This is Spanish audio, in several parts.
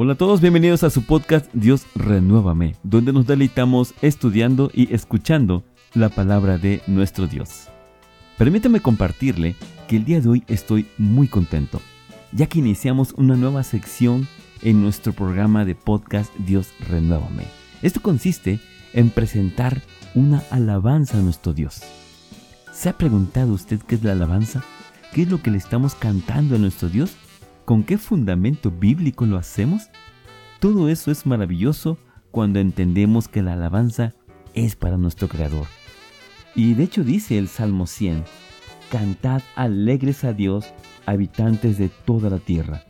Hola a todos, bienvenidos a su podcast Dios Renuévame, donde nos deleitamos estudiando y escuchando la palabra de nuestro Dios. Permítame compartirle que el día de hoy estoy muy contento, ya que iniciamos una nueva sección en nuestro programa de podcast Dios Renuévame. Esto consiste en presentar una alabanza a nuestro Dios. ¿Se ha preguntado usted qué es la alabanza? ¿Qué es lo que le estamos cantando a nuestro Dios? ¿Con qué fundamento bíblico lo hacemos? Todo eso es maravilloso cuando entendemos que la alabanza es para nuestro Creador. Y de hecho dice el Salmo 100, Cantad alegres a Dios, habitantes de toda la tierra.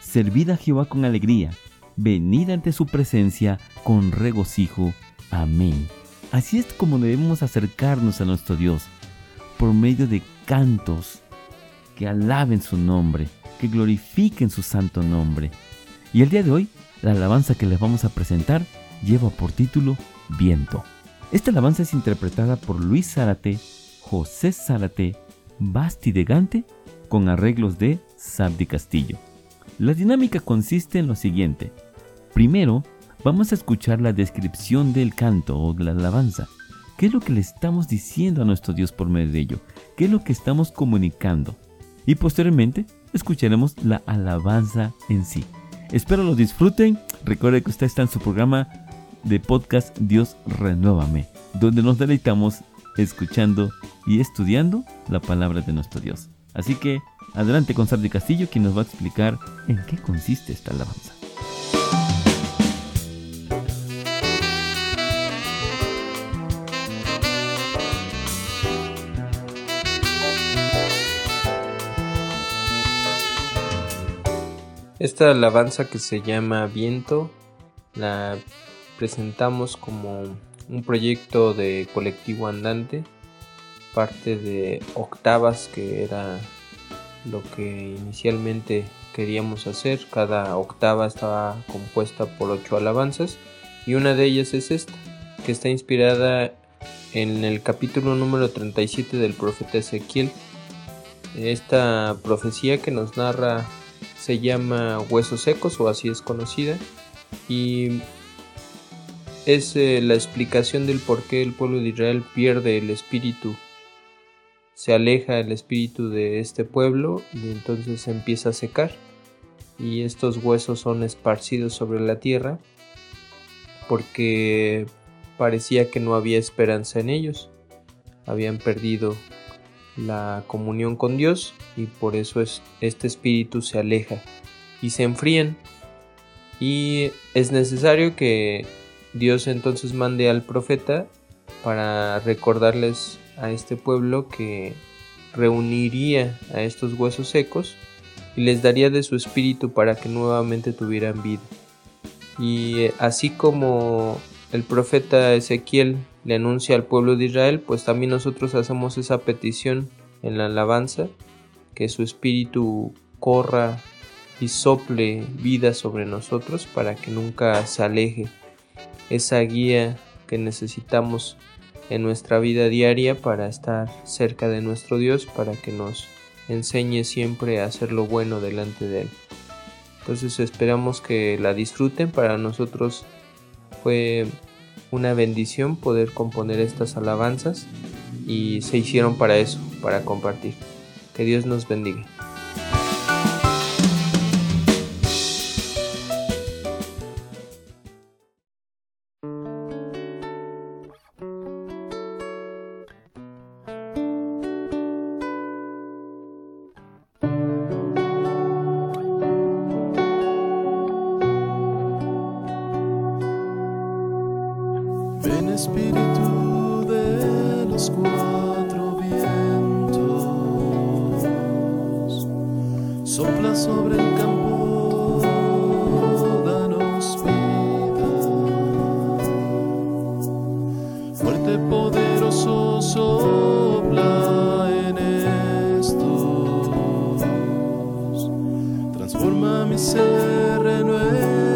Servid a Jehová con alegría, venid ante su presencia con regocijo. Amén. Así es como debemos acercarnos a nuestro Dios, por medio de cantos que alaben su nombre, que glorifiquen su santo nombre. Y el día de hoy, la alabanza que les vamos a presentar lleva por título Viento. Esta alabanza es interpretada por Luis Zárate, José Zárate, Basti de Gante, con arreglos de Sabdi Castillo. La dinámica consiste en lo siguiente. Primero, vamos a escuchar la descripción del canto o la alabanza. ¿Qué es lo que le estamos diciendo a nuestro Dios por medio de ello? ¿Qué es lo que estamos comunicando? Y posteriormente escucharemos la alabanza en sí. Espero lo disfruten. Recuerde que usted está en su programa de podcast Dios Renuévame, donde nos deleitamos escuchando y estudiando la palabra de nuestro Dios. Así que adelante con Sardi Castillo, quien nos va a explicar en qué consiste esta alabanza. Esta alabanza que se llama Viento la presentamos como un proyecto de colectivo andante, parte de octavas que era lo que inicialmente queríamos hacer. Cada octava estaba compuesta por ocho alabanzas y una de ellas es esta, que está inspirada en el capítulo número 37 del profeta Ezequiel. Esta profecía que nos narra se llama Huesos Secos o así es conocida y es eh, la explicación del por qué el pueblo de Israel pierde el espíritu, se aleja el espíritu de este pueblo y entonces se empieza a secar y estos huesos son esparcidos sobre la tierra porque parecía que no había esperanza en ellos, habían perdido la comunión con Dios y por eso es, este espíritu se aleja y se enfrían. Y es necesario que Dios entonces mande al profeta para recordarles a este pueblo que reuniría a estos huesos secos y les daría de su espíritu para que nuevamente tuvieran vida. Y así como el profeta Ezequiel le anuncia al pueblo de Israel, pues también nosotros hacemos esa petición en la alabanza, que su espíritu corra y sople vida sobre nosotros para que nunca se aleje esa guía que necesitamos en nuestra vida diaria para estar cerca de nuestro Dios, para que nos enseñe siempre a hacer lo bueno delante de Él. Entonces esperamos que la disfruten, para nosotros fue una bendición poder componer estas alabanzas y se hicieron para eso, para compartir. Que Dios nos bendiga. Espíritu de los cuatro vientos, sopla sobre el campo, danos vida. Fuerte, poderoso, sopla en estos, transforma mi ser, renueva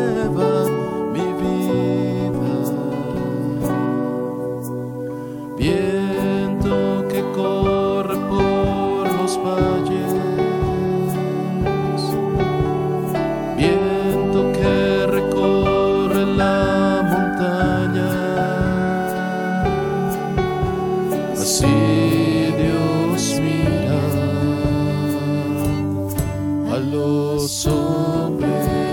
a los hombres.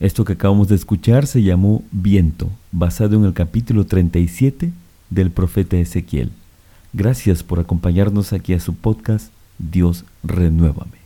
Esto que acabamos de escuchar se llamó Viento, basado en el capítulo 37 del profeta Ezequiel. Gracias por acompañarnos aquí a su podcast Dios Renuévame.